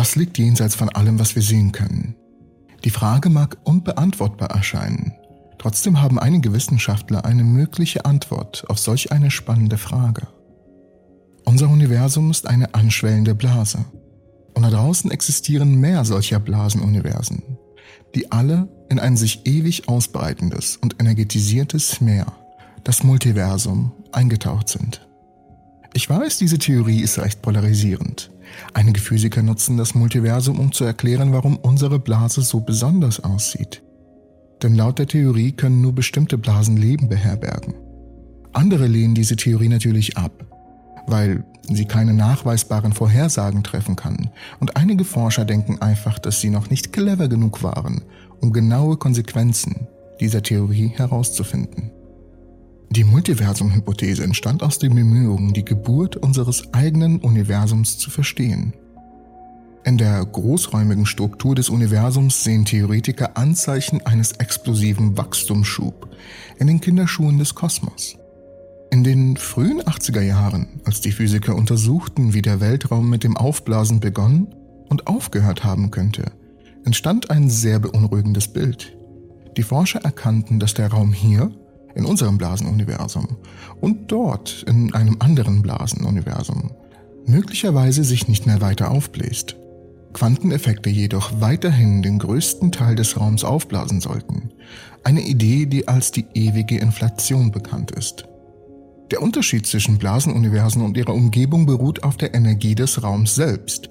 Was liegt jenseits von allem, was wir sehen können? Die Frage mag unbeantwortbar erscheinen. Trotzdem haben einige Wissenschaftler eine mögliche Antwort auf solch eine spannende Frage. Unser Universum ist eine anschwellende Blase. Und da draußen existieren mehr solcher Blasenuniversen, die alle in ein sich ewig ausbreitendes und energetisiertes Meer, das Multiversum, eingetaucht sind. Ich weiß, diese Theorie ist recht polarisierend. Einige Physiker nutzen das Multiversum, um zu erklären, warum unsere Blase so besonders aussieht. Denn laut der Theorie können nur bestimmte Blasen Leben beherbergen. Andere lehnen diese Theorie natürlich ab, weil sie keine nachweisbaren Vorhersagen treffen kann. Und einige Forscher denken einfach, dass sie noch nicht clever genug waren, um genaue Konsequenzen dieser Theorie herauszufinden. Die Multiversum-Hypothese entstand aus den Bemühungen, die Geburt unseres eigenen Universums zu verstehen. In der großräumigen Struktur des Universums sehen Theoretiker Anzeichen eines explosiven Wachstumsschub in den Kinderschuhen des Kosmos. In den frühen 80er Jahren, als die Physiker untersuchten, wie der Weltraum mit dem Aufblasen begonnen und aufgehört haben könnte, entstand ein sehr beunruhigendes Bild. Die Forscher erkannten, dass der Raum hier in unserem Blasenuniversum und dort in einem anderen Blasenuniversum möglicherweise sich nicht mehr weiter aufbläst. Quanteneffekte jedoch weiterhin den größten Teil des Raums aufblasen sollten. Eine Idee, die als die ewige Inflation bekannt ist. Der Unterschied zwischen Blasenuniversen und ihrer Umgebung beruht auf der Energie des Raums selbst.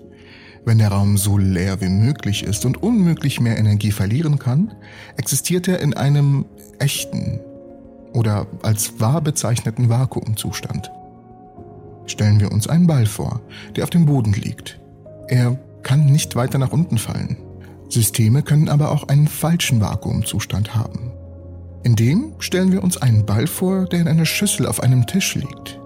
Wenn der Raum so leer wie möglich ist und unmöglich mehr Energie verlieren kann, existiert er in einem echten, oder als wahr bezeichneten Vakuumzustand. Stellen wir uns einen Ball vor, der auf dem Boden liegt. Er kann nicht weiter nach unten fallen. Systeme können aber auch einen falschen Vakuumzustand haben. In dem stellen wir uns einen Ball vor, der in einer Schüssel auf einem Tisch liegt.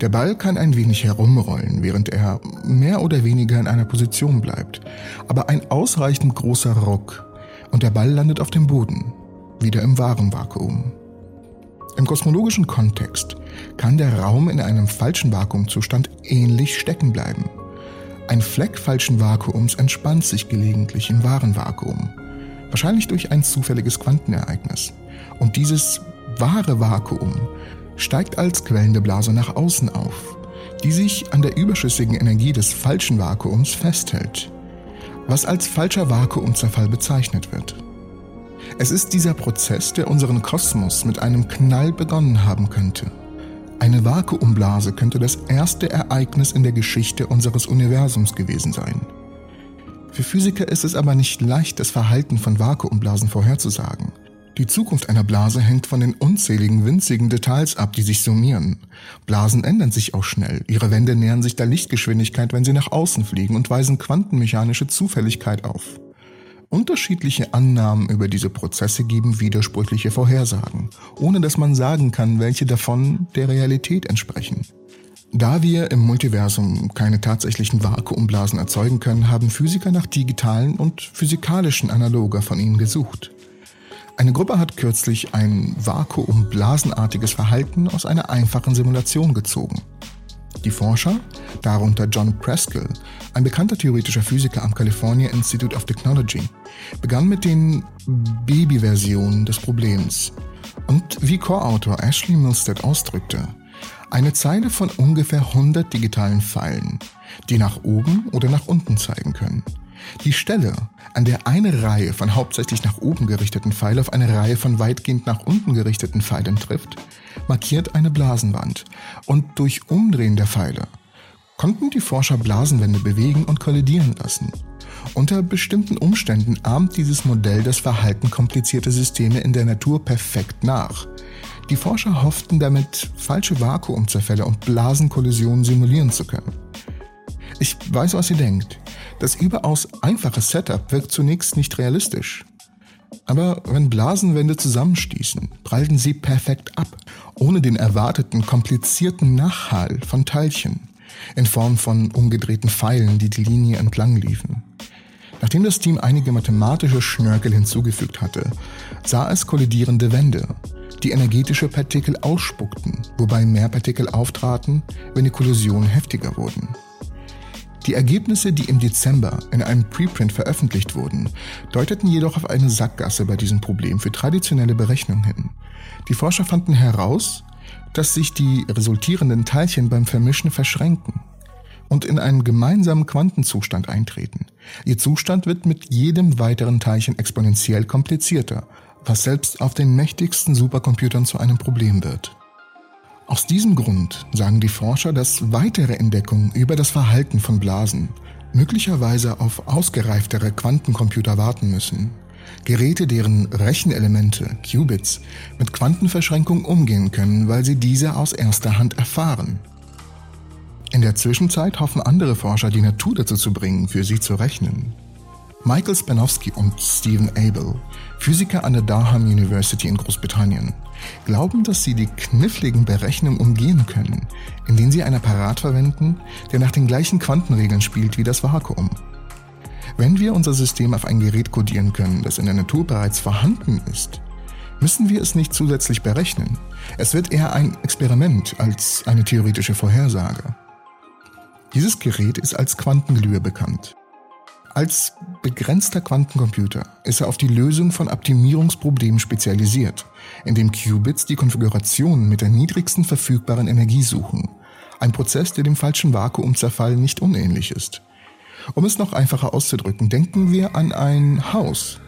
Der Ball kann ein wenig herumrollen, während er mehr oder weniger in einer Position bleibt. Aber ein ausreichend großer Ruck und der Ball landet auf dem Boden, wieder im wahren Vakuum. Im kosmologischen Kontext kann der Raum in einem falschen Vakuumzustand ähnlich stecken bleiben. Ein Fleck falschen Vakuums entspannt sich gelegentlich im wahren Vakuum, wahrscheinlich durch ein zufälliges Quantenereignis. Und dieses wahre Vakuum steigt als quellende Blase nach außen auf, die sich an der überschüssigen Energie des falschen Vakuums festhält, was als falscher Vakuumzerfall bezeichnet wird. Es ist dieser Prozess, der unseren Kosmos mit einem Knall begonnen haben könnte. Eine Vakuumblase könnte das erste Ereignis in der Geschichte unseres Universums gewesen sein. Für Physiker ist es aber nicht leicht, das Verhalten von Vakuumblasen vorherzusagen. Die Zukunft einer Blase hängt von den unzähligen winzigen Details ab, die sich summieren. Blasen ändern sich auch schnell. Ihre Wände nähern sich der Lichtgeschwindigkeit, wenn sie nach außen fliegen und weisen quantenmechanische Zufälligkeit auf. Unterschiedliche Annahmen über diese Prozesse geben widersprüchliche Vorhersagen, ohne dass man sagen kann, welche davon der Realität entsprechen. Da wir im Multiversum keine tatsächlichen Vakuumblasen erzeugen können, haben Physiker nach digitalen und physikalischen Analoger von ihnen gesucht. Eine Gruppe hat kürzlich ein vakuumblasenartiges Verhalten aus einer einfachen Simulation gezogen. Die Forscher, darunter John Preskill, ein bekannter theoretischer Physiker am California Institute of Technology, begannen mit den Babyversionen des Problems. Und wie Co-Autor Ashley Milstead ausdrückte, eine Zeile von ungefähr 100 digitalen Pfeilen, die nach oben oder nach unten zeigen können. Die Stelle, an der eine Reihe von hauptsächlich nach oben gerichteten Pfeilen auf eine Reihe von weitgehend nach unten gerichteten Pfeilen trifft, markiert eine Blasenwand und durch Umdrehen der Pfeile konnten die Forscher Blasenwände bewegen und kollidieren lassen. Unter bestimmten Umständen ahmt dieses Modell das Verhalten komplizierter Systeme in der Natur perfekt nach. Die Forscher hofften damit, falsche Vakuumzerfälle und Blasenkollisionen simulieren zu können. Ich weiß, was ihr denkt. Das überaus einfache Setup wirkt zunächst nicht realistisch. Aber wenn Blasenwände zusammenstießen, prallten sie perfekt ab, ohne den erwarteten komplizierten Nachhall von Teilchen, in Form von umgedrehten Pfeilen, die die Linie entlang liefen. Nachdem das Team einige mathematische Schnörkel hinzugefügt hatte, sah es kollidierende Wände, die energetische Partikel ausspuckten, wobei mehr Partikel auftraten, wenn die Kollisionen heftiger wurden. Die Ergebnisse, die im Dezember in einem Preprint veröffentlicht wurden, deuteten jedoch auf eine Sackgasse bei diesem Problem für traditionelle Berechnungen hin. Die Forscher fanden heraus, dass sich die resultierenden Teilchen beim Vermischen verschränken und in einen gemeinsamen Quantenzustand eintreten. Ihr Zustand wird mit jedem weiteren Teilchen exponentiell komplizierter, was selbst auf den mächtigsten Supercomputern zu einem Problem wird. Aus diesem Grund sagen die Forscher, dass weitere Entdeckungen über das Verhalten von Blasen möglicherweise auf ausgereiftere Quantencomputer warten müssen. Geräte, deren Rechenelemente, Qubits, mit Quantenverschränkung umgehen können, weil sie diese aus erster Hand erfahren. In der Zwischenzeit hoffen andere Forscher, die Natur dazu zu bringen, für sie zu rechnen. Michael Spanowski und Stephen Abel, Physiker an der Durham University in Großbritannien, glauben, dass sie die kniffligen Berechnungen umgehen können, indem sie einen Apparat verwenden, der nach den gleichen Quantenregeln spielt wie das Vakuum. Wenn wir unser System auf ein Gerät codieren können, das in der Natur bereits vorhanden ist, müssen wir es nicht zusätzlich berechnen. Es wird eher ein Experiment als eine theoretische Vorhersage. Dieses Gerät ist als Quantenglühe bekannt. Als begrenzter Quantencomputer ist er auf die Lösung von Optimierungsproblemen spezialisiert, indem Qubits die Konfiguration mit der niedrigsten verfügbaren Energie suchen. Ein Prozess, der dem falschen Vakuumzerfall nicht unähnlich ist. Um es noch einfacher auszudrücken, denken wir an ein Haus.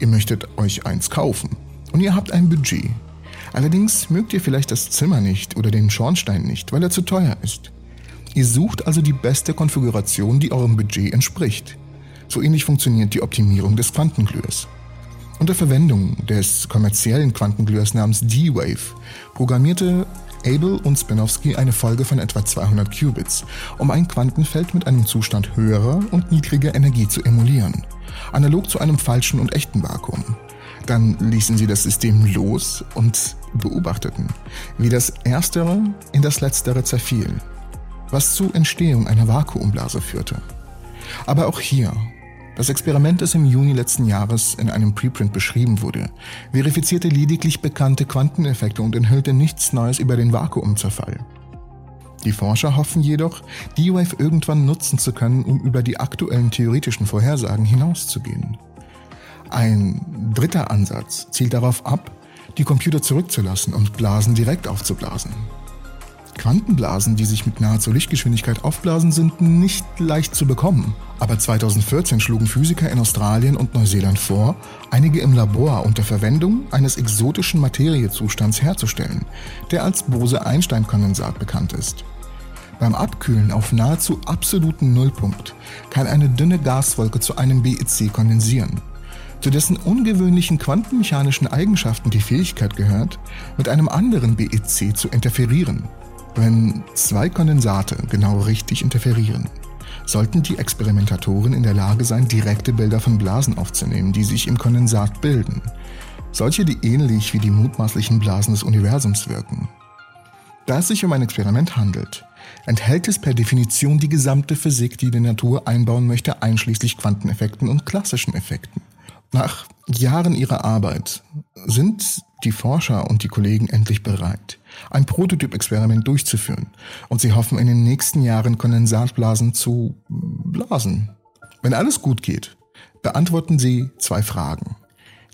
Ihr möchtet euch eins kaufen und ihr habt ein Budget. Allerdings mögt ihr vielleicht das Zimmer nicht oder den Schornstein nicht, weil er zu teuer ist. Ihr sucht also die beste Konfiguration, die eurem Budget entspricht. So ähnlich funktioniert die Optimierung des Quantenglührs. Unter Verwendung des kommerziellen Quantenglührs namens D-Wave programmierte Abel und Spanowski eine Folge von etwa 200 Qubits, um ein Quantenfeld mit einem Zustand höherer und niedriger Energie zu emulieren, analog zu einem falschen und echten Vakuum. Dann ließen sie das System los und beobachteten, wie das Erstere in das Letztere zerfiel, was zur Entstehung einer Vakuumblase führte. Aber auch hier das Experiment, das im Juni letzten Jahres in einem Preprint beschrieben wurde, verifizierte lediglich bekannte Quanteneffekte und enthüllte nichts Neues über den Vakuumzerfall. Die Forscher hoffen jedoch, D-Wave irgendwann nutzen zu können, um über die aktuellen theoretischen Vorhersagen hinauszugehen. Ein dritter Ansatz zielt darauf ab, die Computer zurückzulassen und Blasen direkt aufzublasen. Quantenblasen, die sich mit nahezu Lichtgeschwindigkeit aufblasen, sind nicht leicht zu bekommen. Aber 2014 schlugen Physiker in Australien und Neuseeland vor, einige im Labor unter Verwendung eines exotischen Materiezustands herzustellen, der als Bose-Einstein-Kondensat bekannt ist. Beim Abkühlen auf nahezu absoluten Nullpunkt kann eine dünne Gaswolke zu einem BEC kondensieren, zu dessen ungewöhnlichen quantenmechanischen Eigenschaften die Fähigkeit gehört, mit einem anderen BEC zu interferieren. Wenn zwei Kondensate genau richtig interferieren, sollten die Experimentatoren in der Lage sein, direkte Bilder von Blasen aufzunehmen, die sich im Kondensat bilden. Solche, die ähnlich wie die mutmaßlichen Blasen des Universums wirken. Da es sich um ein Experiment handelt, enthält es per Definition die gesamte Physik, die die Natur einbauen möchte, einschließlich Quanteneffekten und klassischen Effekten. Nach Jahren ihrer Arbeit sind die Forscher und die Kollegen endlich bereit, ein Prototyp-Experiment durchzuführen und sie hoffen in den nächsten Jahren Kondensatblasen zu blasen. Wenn alles gut geht, beantworten sie zwei Fragen.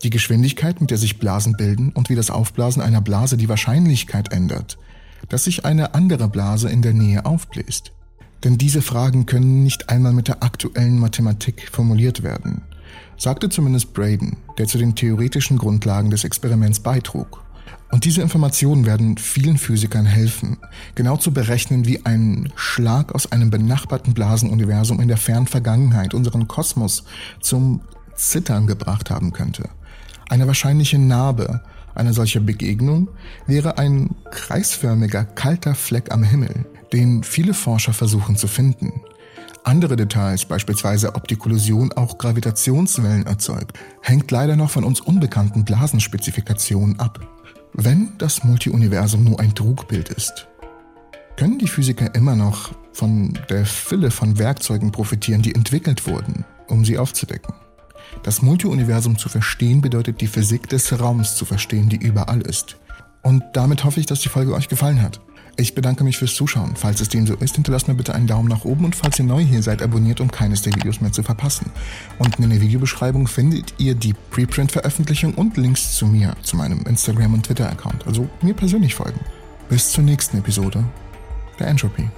Die Geschwindigkeit, mit der sich Blasen bilden und wie das Aufblasen einer Blase die Wahrscheinlichkeit ändert, dass sich eine andere Blase in der Nähe aufbläst. Denn diese Fragen können nicht einmal mit der aktuellen Mathematik formuliert werden sagte zumindest Braden, der zu den theoretischen Grundlagen des Experiments beitrug. Und diese Informationen werden vielen Physikern helfen, genau zu berechnen, wie ein Schlag aus einem benachbarten Blasenuniversum in der fernen Vergangenheit unseren Kosmos zum Zittern gebracht haben könnte. Eine wahrscheinliche Narbe einer solchen Begegnung wäre ein kreisförmiger, kalter Fleck am Himmel, den viele Forscher versuchen zu finden. Andere Details, beispielsweise ob die Kollision auch Gravitationswellen erzeugt, hängt leider noch von uns unbekannten Blasenspezifikationen ab. Wenn das Multiuniversum nur ein Trugbild ist, können die Physiker immer noch von der Fülle von Werkzeugen profitieren, die entwickelt wurden, um sie aufzudecken. Das Multiuniversum zu verstehen bedeutet die Physik des Raums zu verstehen, die überall ist. Und damit hoffe ich, dass die Folge euch gefallen hat. Ich bedanke mich fürs Zuschauen. Falls es dem so ist, hinterlasst mir bitte einen Daumen nach oben und falls ihr neu hier seid, abonniert, um keines der Videos mehr zu verpassen. Unten in der Videobeschreibung findet ihr die Preprint-Veröffentlichung und Links zu mir, zu meinem Instagram- und Twitter-Account. Also mir persönlich folgen. Bis zur nächsten Episode der Entropy.